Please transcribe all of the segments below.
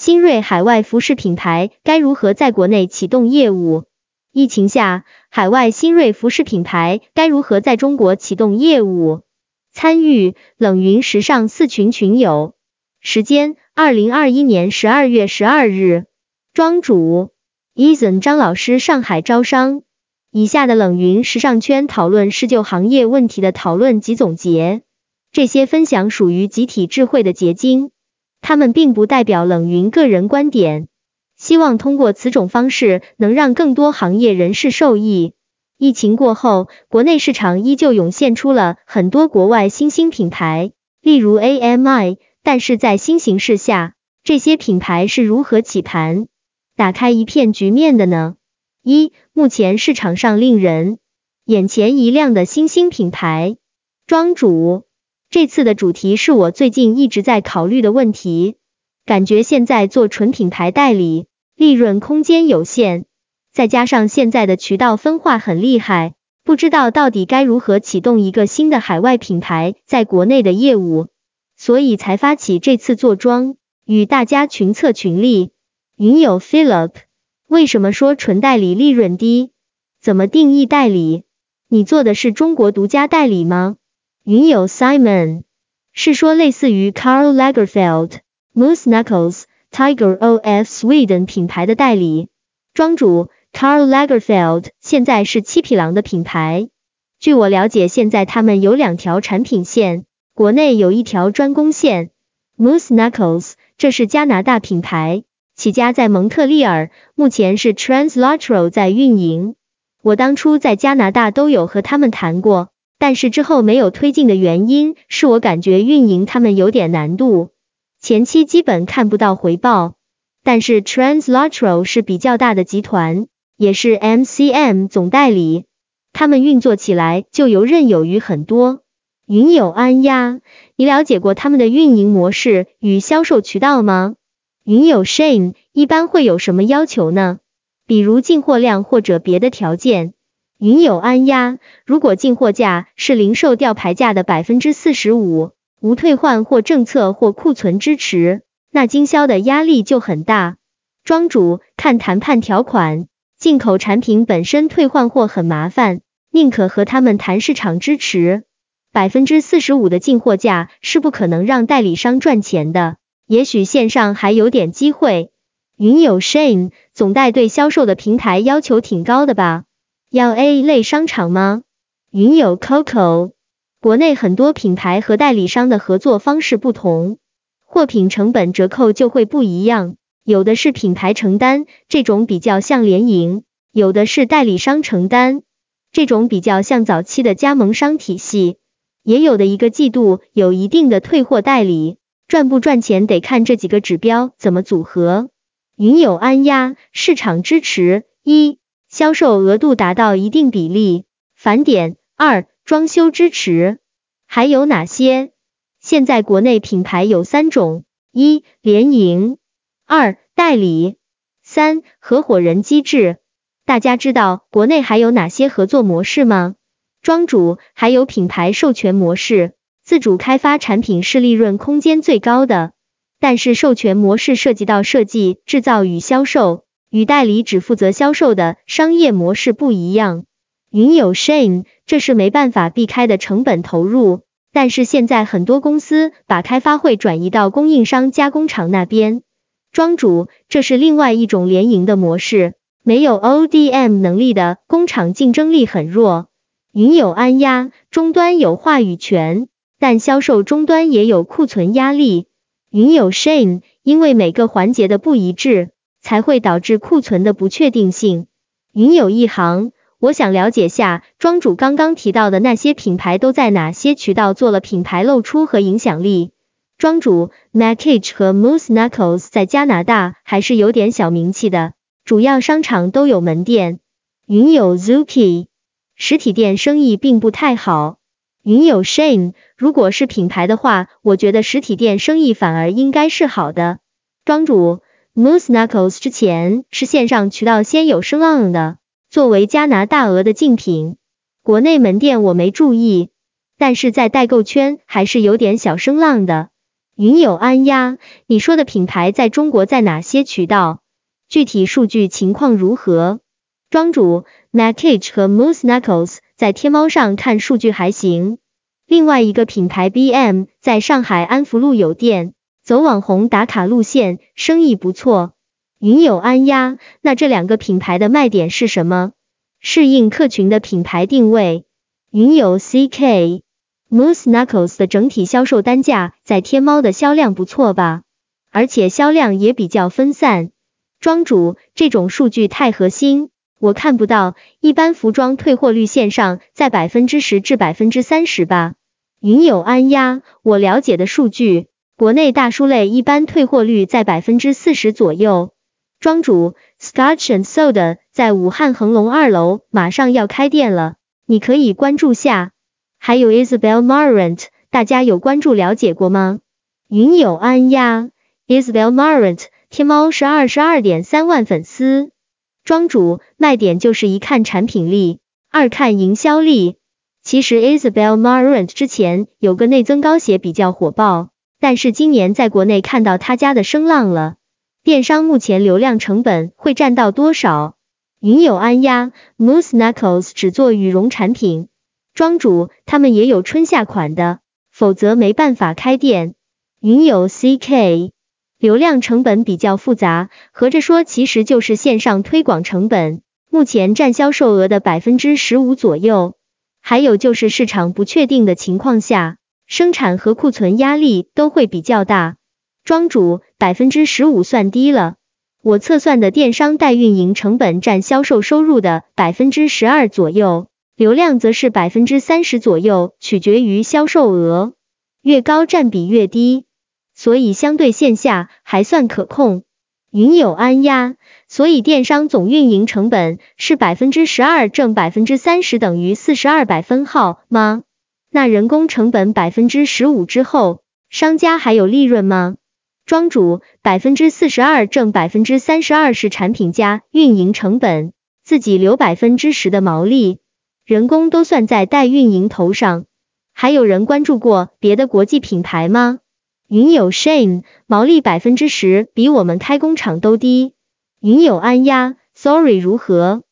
新锐海外服饰品牌该如何在国内启动业务？疫情下，海外新锐服饰品牌该如何在中国启动业务？参与冷云时尚四群群友，时间二零二一年十二月十二日，庄主 Eason 张老师上海招商。以下的冷云时尚圈讨论是就行业问题的讨论及总结，这些分享属于集体智慧的结晶，他们并不代表冷云个人观点。希望通过此种方式能让更多行业人士受益。疫情过后，国内市场依旧涌现出了很多国外新兴品牌，例如 AMI。但是在新形势下，这些品牌是如何起盘、打开一片局面的呢？一、目前市场上令人眼前一亮的新兴品牌，庄主。这次的主题是我最近一直在考虑的问题，感觉现在做纯品牌代理。利润空间有限，再加上现在的渠道分化很厉害，不知道到底该如何启动一个新的海外品牌在国内的业务，所以才发起这次坐庄，与大家群策群力。云友 Philip，为什么说纯代理利润低？怎么定义代理？你做的是中国独家代理吗？云友 Simon，是说类似于 Carl Lagerfeld、Moose Knuckles。Tiger of Sweden 品牌的代理庄主 Carl Lagerfeld 现在是七匹狼的品牌。据我了解，现在他们有两条产品线，国内有一条专攻线。Moose Knuckles 这是加拿大品牌，起家在蒙特利尔，目前是 Translateral 在运营。我当初在加拿大都有和他们谈过，但是之后没有推进的原因是我感觉运营他们有点难度。前期基本看不到回报，但是 Translateral 是比较大的集团，也是 MCM 总代理，他们运作起来就游刃有余很多。云友安呀，你了解过他们的运营模式与销售渠道吗？云友 Shane 一般会有什么要求呢？比如进货量或者别的条件？云友安压，如果进货价是零售吊牌价的百分之四十五。无退换货政策或库存支持，那经销的压力就很大。庄主看谈判条款，进口产品本身退换货很麻烦，宁可和他们谈市场支持。百分之四十五的进货价是不可能让代理商赚钱的，也许线上还有点机会。云友 Shane 总代对销售的平台要求挺高的吧？要 A 类商场吗？云友 Coco。国内很多品牌和代理商的合作方式不同，货品成本折扣就会不一样，有的是品牌承担，这种比较像联营；有的是代理商承担，这种比较像早期的加盟商体系。也有的一个季度有一定的退货代理，赚不赚钱得看这几个指标怎么组合。云友安压市场支持一，销售额度达到一定比例。返点。二。装修支持。还有哪些？现在国内品牌有三种：一、联营；二、代理；三、合伙人机制。大家知道国内还有哪些合作模式吗？庄主。还有品牌授权模式，自主开发产品是利润空间最高的，但是授权模式涉及到设计、制造与销售，与代理只负责销售的商业模式不一样。云有 Shane，这是没办法避开的成本投入。但是现在很多公司把开发会转移到供应商加工厂那边。庄主，这是另外一种联营的模式。没有 ODM 能力的工厂竞争力很弱。云有安压，终端有话语权，但销售终端也有库存压力。云有 Shane，因为每个环节的不一致，才会导致库存的不确定性。云有一行。我想了解下，庄主刚刚提到的那些品牌都在哪些渠道做了品牌露出和影响力？庄主 Macage 和 Moose Knuckles 在加拿大还是有点小名气的，主要商场都有门店。云友 Zuki 实体店生意并不太好。云友 Shane 如果是品牌的话，我觉得实体店生意反而应该是好的。庄主 Moose Knuckles 之前是线上渠道先有声浪的。作为加拿大鹅的竞品，国内门店我没注意，但是在代购圈还是有点小声浪的。云友安呀，你说的品牌在中国在哪些渠道？具体数据情况如何？庄主 Macage 和 Moose Knuckles 在天猫上看数据还行。另外一个品牌 BM 在上海安福路有店，走网红打卡路线，生意不错。云友安呀，那这两个品牌的卖点是什么？适应客群的品牌定位。云友 CK Moose Knuckles 的整体销售单价在天猫的销量不错吧？而且销量也比较分散。庄主，这种数据太核心，我看不到。一般服装退货率线上在百分之十至百分之三十吧。云友安呀，我了解的数据，国内大书类一般退货率在百分之四十左右。庄主，Scotch and Soda 在武汉恒隆二楼马上要开店了，你可以关注下。还有 Isabel Marant，大家有关注了解过吗？云友安呀，Isabel Marant。天猫是二十二点三万粉丝，庄主卖点就是一看产品力，二看营销力。其实 Isabel Marant 之前有个内增高鞋比较火爆，但是今年在国内看到他家的声浪了。电商目前流量成本会占到多少？云友安呀，Moose Knuckles 只做羽绒产品，庄主他们也有春夏款的，否则没办法开店。云友 CK。流量成本比较复杂，合着说其实就是线上推广成本，目前占销售额的百分之十五左右。还有就是市场不确定的情况下，生产和库存压力都会比较大。庄主，百分之十五算低了，我测算的电商代运营成本占销售收入的百分之十二左右，流量则是百分之三十左右，取决于销售额，越高占比越低。所以相对线下还算可控，云友安压，所以电商总运营成本是百分之十二挣百分之三十等于四十二百分号吗？那人工成本百分之十五之后，商家还有利润吗？庄主百分之四十二挣百分之三十二是产品加运营成本，自己留百分之十的毛利，人工都算在代运营头上。还有人关注过别的国际品牌吗？云友 Shane 毛利百分之十，比我们开工厂都低。云友安压，Sorry 如何？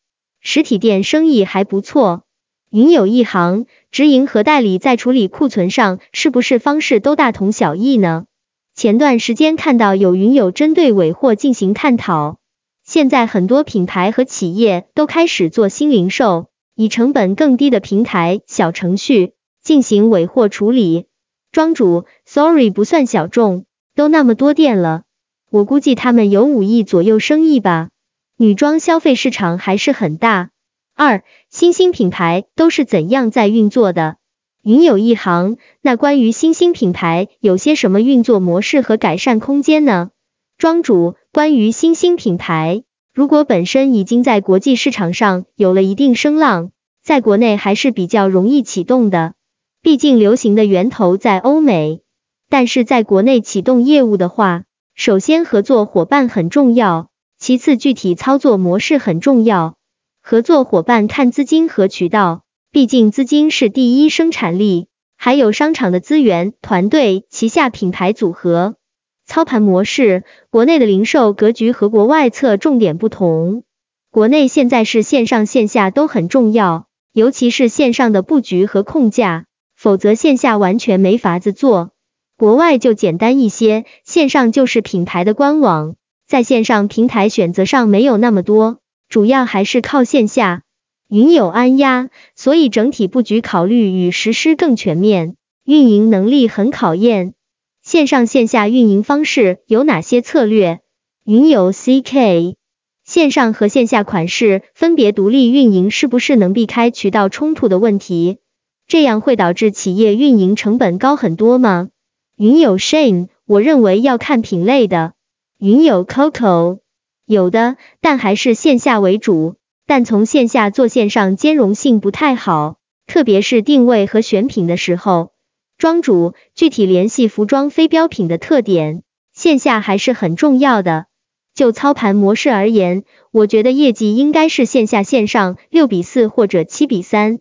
实体店生意还不错。云友一行直营和代理在处理库存上是不是方式都大同小异呢？前段时间看到有云友针对尾货进行探讨，现在很多品牌和企业都开始做新零售，以成本更低的平台小程序进行尾货处理。庄主，Sorry 不算小众，都那么多店了，我估计他们有五亿左右生意吧。女装消费市场还是很大。二，新兴品牌都是怎样在运作的？云有一行，那关于新兴品牌有些什么运作模式和改善空间呢？庄主，关于新兴品牌，如果本身已经在国际市场上有了一定声浪，在国内还是比较容易启动的。毕竟流行的源头在欧美，但是在国内启动业务的话，首先合作伙伴很重要，其次具体操作模式很重要。合作伙伴看资金和渠道，毕竟资金是第一生产力，还有商场的资源、团队、旗下品牌组合。操盘模式，国内的零售格局和国外侧重点不同。国内现在是线上线下都很重要，尤其是线上的布局和控价。否则线下完全没法子做，国外就简单一些，线上就是品牌的官网，在线上平台选择上没有那么多，主要还是靠线下。云有安压，所以整体布局考虑与实施更全面，运营能力很考验。线上线下运营方式有哪些策略？云有 CK，线上和线下款式分别独立运营，是不是能避开渠道冲突的问题？这样会导致企业运营成本高很多吗？云友 Shane，我认为要看品类的。云友 Coco，有的，但还是线下为主，但从线下做线上兼容性不太好，特别是定位和选品的时候。庄主，具体联系服装非标品的特点，线下还是很重要的。就操盘模式而言，我觉得业绩应该是线下线上六比四或者七比三。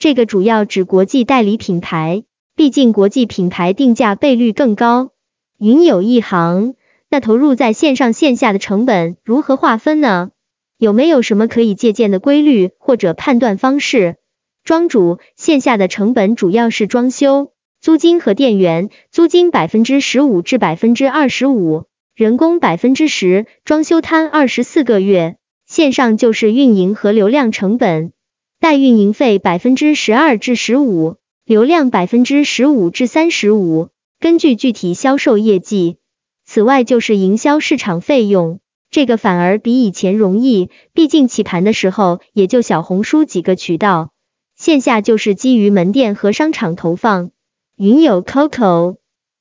这个主要指国际代理品牌，毕竟国际品牌定价倍率更高。云有一行，那投入在线上线下的成本如何划分呢？有没有什么可以借鉴的规律或者判断方式？庄主，线下的成本主要是装修、租金和电源，租金百分之十五至百分之二十五，人工百分之十，装修摊二十四个月。线上就是运营和流量成本，代运营费百分之十二至十五，流量百分之十五至三十五，根据具体销售业绩。此外就是营销市场费用。这个反而比以前容易，毕竟起盘的时候也就小红书几个渠道，线下就是基于门店和商场投放。云有 Coco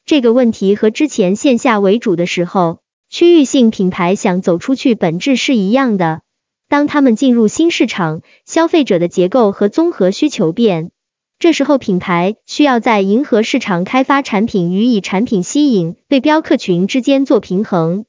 这个问题和之前线下为主的时候，区域性品牌想走出去本质是一样的。当他们进入新市场，消费者的结构和综合需求变，这时候品牌需要在迎合市场开发产品与以产品吸引对标客群之间做平衡。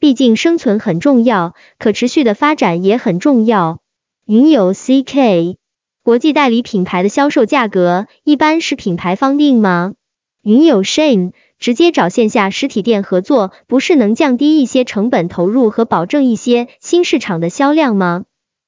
毕竟生存很重要，可持续的发展也很重要。云有 CK，国际代理品牌的销售价格一般是品牌方定吗？云有 Shane，直接找线下实体店合作，不是能降低一些成本投入和保证一些新市场的销量吗？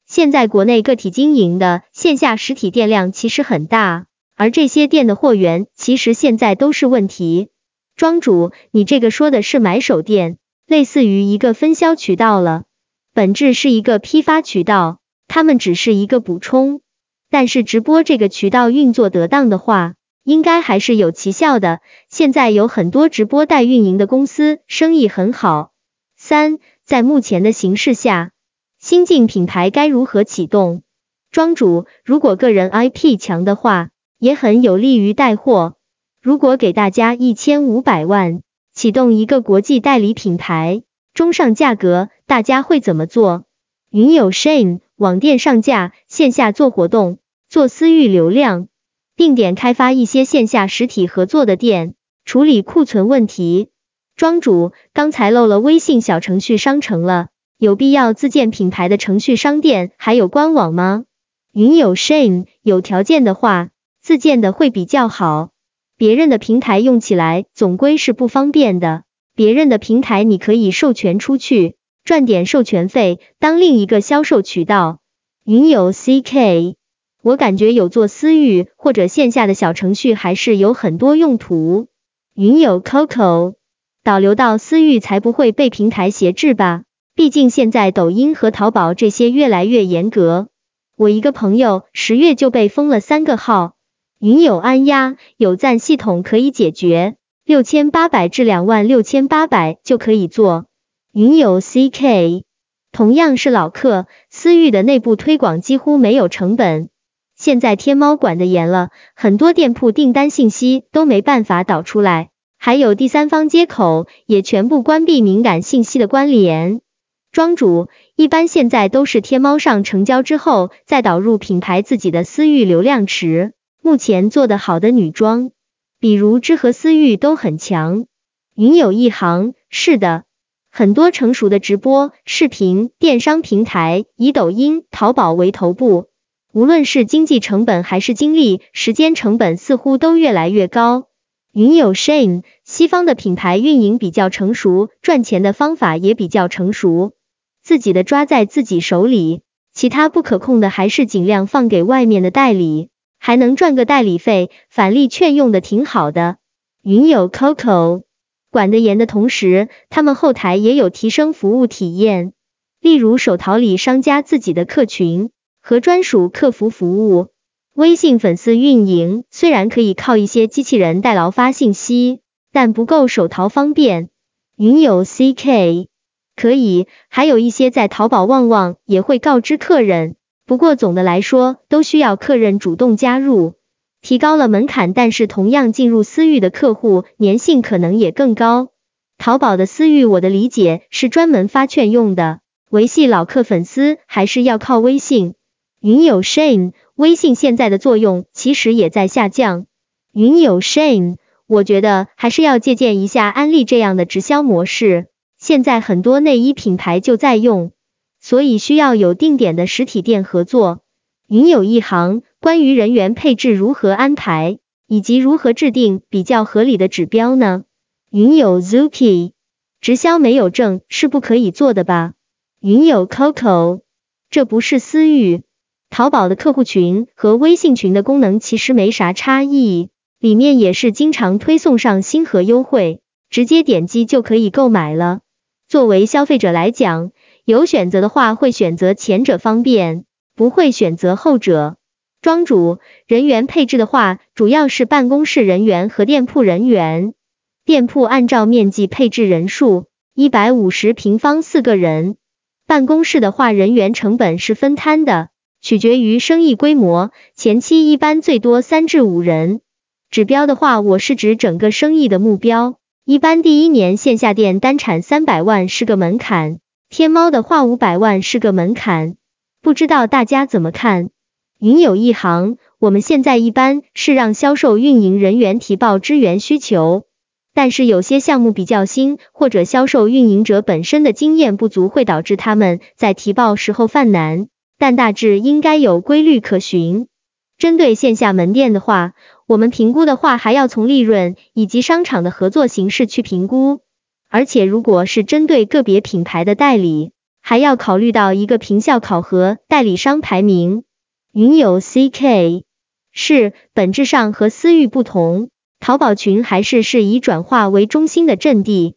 现在国内个体经营的线下实体店量其实很大，而这些店的货源其实现在都是问题。庄主，你这个说的是买手店？类似于一个分销渠道了，本质是一个批发渠道，他们只是一个补充。但是直播这个渠道运作得当的话，应该还是有奇效的。现在有很多直播代运营的公司，生意很好。三，在目前的形势下，新晋品牌该如何启动？庄主，如果个人 IP 强的话，也很有利于带货。如果给大家一千五百万。启动一个国际代理品牌，中上价格，大家会怎么做？云有 Shane，网店上架，线下做活动，做私域流量，定点开发一些线下实体合作的店，处理库存问题。庄主，刚才漏了微信小程序商城了，有必要自建品牌的程序商店还有官网吗？云有 shame，有条件的话，自建的会比较好。别人的平台用起来总归是不方便的，别人的平台你可以授权出去，赚点授权费当另一个销售渠道。云有 CK，我感觉有做私域或者线下的小程序还是有很多用途。云有 Coco，导流到私域才不会被平台挟制吧？毕竟现在抖音和淘宝这些越来越严格。我一个朋友十月就被封了三个号。云有安压有赞系统可以解决，六千八百至两万六千八百就可以做。云有 CK 同样是老客，私域的内部推广几乎没有成本。现在天猫管得严了，很多店铺订单信息都没办法导出来，还有第三方接口也全部关闭敏感信息的关联。庄主一般现在都是天猫上成交之后，再导入品牌自己的私域流量池。目前做的好的女装，比如知和思域都很强。云有一行，是的，很多成熟的直播视频电商平台以抖音、淘宝为头部，无论是经济成本还是精力、时间成本，似乎都越来越高。云有 Shane，西方的品牌运营比较成熟，赚钱的方法也比较成熟，自己的抓在自己手里，其他不可控的还是尽量放给外面的代理。还能赚个代理费，返利券用的挺好的。云有 Coco 管得严的同时，他们后台也有提升服务体验，例如手淘里商家自己的客群和专属客服服务。微信粉丝运营虽然可以靠一些机器人代劳发信息，但不够手淘方便。云有 CK 可以，还有一些在淘宝旺旺也会告知客人。不过总的来说，都需要客人主动加入，提高了门槛，但是同样进入私域的客户粘性可能也更高。淘宝的私域，我的理解是专门发券用的，维系老客粉丝还是要靠微信。云有 Shane，微信现在的作用其实也在下降。云有 Shane，我觉得还是要借鉴一下安利这样的直销模式，现在很多内衣品牌就在用。所以需要有定点的实体店合作。云有一行，关于人员配置如何安排，以及如何制定比较合理的指标呢？云友 Zuki，直销没有证是不可以做的吧？云友 Coco，这不是私域。淘宝的客户群和微信群的功能其实没啥差异，里面也是经常推送上新和优惠，直接点击就可以购买了。作为消费者来讲，有选择的话会选择前者方便，不会选择后者。庄主人员配置的话，主要是办公室人员和店铺人员。店铺按照面积配置人数，一百五十平方四个人。办公室的话，人员成本是分摊的，取决于生意规模，前期一般最多三至五人。指标的话，我是指整个生意的目标，一般第一年线下店单产三百万是个门槛，天猫的话五百万是个门槛，不知道大家怎么看？云有一行，我们现在一般是让销售运营人员提报支援需求。但是有些项目比较新，或者销售运营者本身的经验不足，会导致他们在提报时候犯难。但大致应该有规律可循。针对线下门店的话，我们评估的话还要从利润以及商场的合作形式去评估。而且如果是针对个别品牌的代理，还要考虑到一个评效考核代理商排名。云友 CK 是本质上和私域不同。淘宝群还是是以转化为中心的阵地，